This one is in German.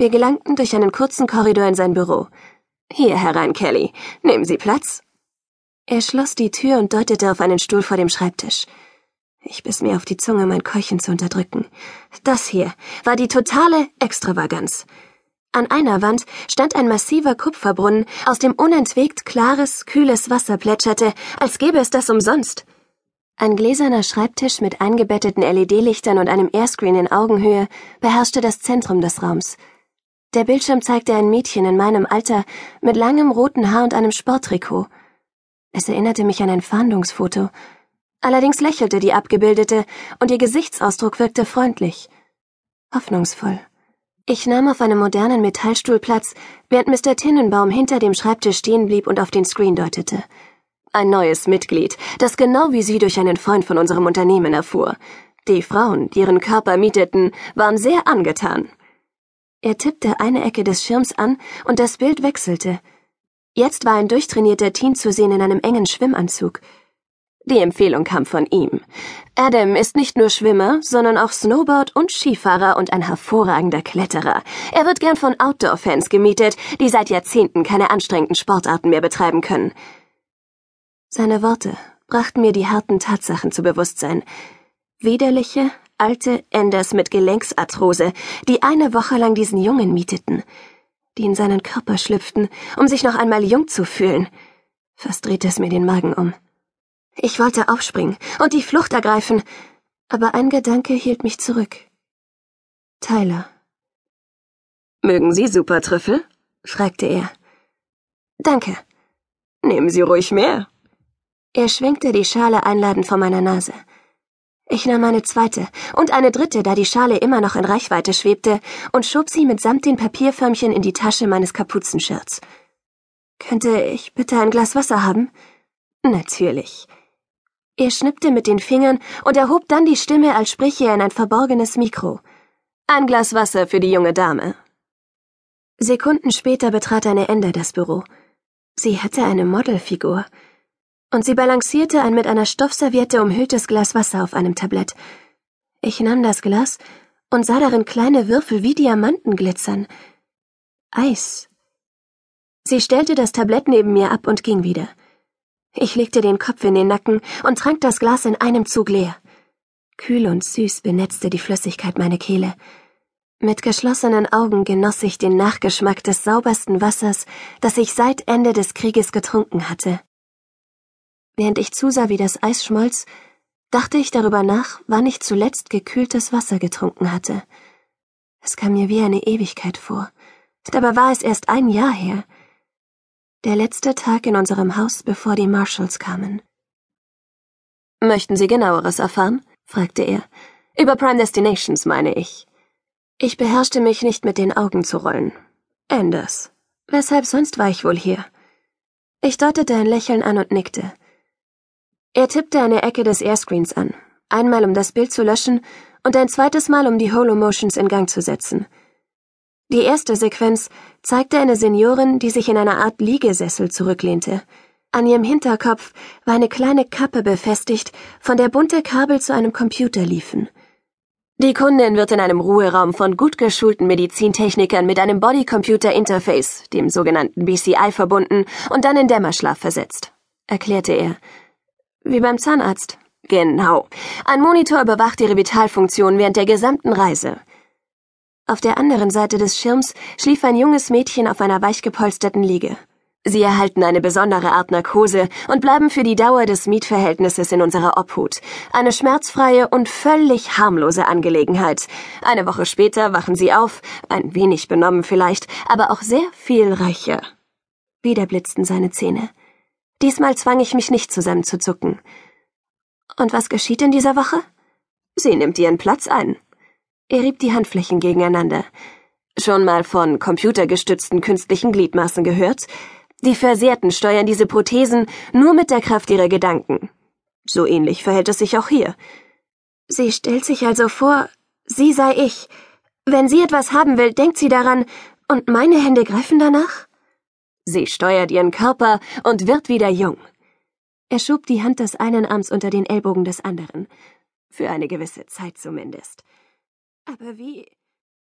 Wir gelangten durch einen kurzen Korridor in sein Büro. Hier herein, Kelly. Nehmen Sie Platz. Er schloss die Tür und deutete auf einen Stuhl vor dem Schreibtisch. Ich biss mir auf die Zunge, mein Keuchen zu unterdrücken. Das hier war die totale Extravaganz. An einer Wand stand ein massiver Kupferbrunnen, aus dem unentwegt klares, kühles Wasser plätscherte, als gäbe es das umsonst. Ein gläserner Schreibtisch mit eingebetteten LED-Lichtern und einem Airscreen in Augenhöhe beherrschte das Zentrum des Raums. Der Bildschirm zeigte ein Mädchen in meinem Alter mit langem roten Haar und einem Sporttrikot. Es erinnerte mich an ein Fahndungsfoto. Allerdings lächelte die Abgebildete und ihr Gesichtsausdruck wirkte freundlich. Hoffnungsvoll. Ich nahm auf einem modernen Metallstuhl Platz, während Mr. Tinnenbaum hinter dem Schreibtisch stehen blieb und auf den Screen deutete. Ein neues Mitglied, das genau wie Sie durch einen Freund von unserem Unternehmen erfuhr. Die Frauen, die ihren Körper mieteten, waren sehr angetan. Er tippte eine Ecke des Schirms an und das Bild wechselte. Jetzt war ein durchtrainierter Teen zu sehen in einem engen Schwimmanzug. Die Empfehlung kam von ihm. Adam ist nicht nur Schwimmer, sondern auch Snowboard- und Skifahrer und ein hervorragender Kletterer. Er wird gern von Outdoor-Fans gemietet, die seit Jahrzehnten keine anstrengenden Sportarten mehr betreiben können. Seine Worte brachten mir die harten Tatsachen zu Bewusstsein. Widerliche, alte Enders mit Gelenksarthrose, die eine Woche lang diesen Jungen mieteten, die in seinen Körper schlüpften, um sich noch einmal jung zu fühlen. Fast drehte es mir den Magen um. Ich wollte aufspringen und die Flucht ergreifen, aber ein Gedanke hielt mich zurück. Tyler. Mögen Sie Supertrüffel? fragte er. Danke. Nehmen Sie ruhig mehr. Er schwenkte die Schale einladend vor meiner Nase. Ich nahm eine zweite und eine dritte, da die Schale immer noch in Reichweite schwebte, und schob sie mitsamt den Papierförmchen in die Tasche meines Kapuzenschirts. Könnte ich bitte ein Glas Wasser haben? Natürlich. Er schnippte mit den Fingern und erhob dann die Stimme, als spreche er in ein verborgenes Mikro. Ein Glas Wasser für die junge Dame. Sekunden später betrat eine Ende das Büro. Sie hatte eine Modelfigur und sie balancierte ein mit einer Stoffserviette umhülltes Glas Wasser auf einem Tablett. Ich nahm das Glas und sah darin kleine Würfel wie Diamanten glitzern. Eis. Sie stellte das Tablett neben mir ab und ging wieder. Ich legte den Kopf in den Nacken und trank das Glas in einem Zug leer. Kühl und süß benetzte die Flüssigkeit meine Kehle. Mit geschlossenen Augen genoss ich den Nachgeschmack des saubersten Wassers, das ich seit Ende des Krieges getrunken hatte. Während ich zusah, wie das Eis schmolz, dachte ich darüber nach, wann ich zuletzt gekühltes Wasser getrunken hatte. Es kam mir wie eine Ewigkeit vor. Dabei war es erst ein Jahr her. Der letzte Tag in unserem Haus, bevor die Marshalls kamen. Möchten Sie genaueres erfahren? fragte er. Über Prime Destinations, meine ich. Ich beherrschte mich nicht mit den Augen zu rollen. Anders. Weshalb sonst war ich wohl hier? Ich deutete ein Lächeln an und nickte. Er tippte eine Ecke des Airscreens an, einmal um das Bild zu löschen und ein zweites Mal um die Holomotions in Gang zu setzen. Die erste Sequenz zeigte eine Seniorin, die sich in einer Art Liegesessel zurücklehnte. An ihrem Hinterkopf war eine kleine Kappe befestigt, von der bunte Kabel zu einem Computer liefen. Die Kundin wird in einem Ruheraum von gut geschulten Medizintechnikern mit einem Body-Computer-Interface, dem sogenannten BCI, verbunden und dann in Dämmerschlaf versetzt, erklärte er. Wie beim Zahnarzt. Genau. Ein Monitor überwacht ihre Vitalfunktion während der gesamten Reise. Auf der anderen Seite des Schirms schlief ein junges Mädchen auf einer weichgepolsterten Liege. Sie erhalten eine besondere Art Narkose und bleiben für die Dauer des Mietverhältnisses in unserer Obhut. Eine schmerzfreie und völlig harmlose Angelegenheit. Eine Woche später wachen sie auf, ein wenig benommen vielleicht, aber auch sehr viel reicher. Wieder blitzten seine Zähne. Diesmal zwang ich mich nicht zusammenzuzucken. Und was geschieht in dieser Woche? Sie nimmt ihren Platz ein. Er rieb die Handflächen gegeneinander. Schon mal von computergestützten künstlichen Gliedmaßen gehört? Die Versehrten steuern diese Prothesen nur mit der Kraft ihrer Gedanken. So ähnlich verhält es sich auch hier. Sie stellt sich also vor, sie sei ich. Wenn sie etwas haben will, denkt sie daran, und meine Hände greifen danach? Sie steuert ihren Körper und wird wieder jung. Er schob die Hand des einen Arms unter den Ellbogen des anderen. Für eine gewisse Zeit zumindest. Aber wie?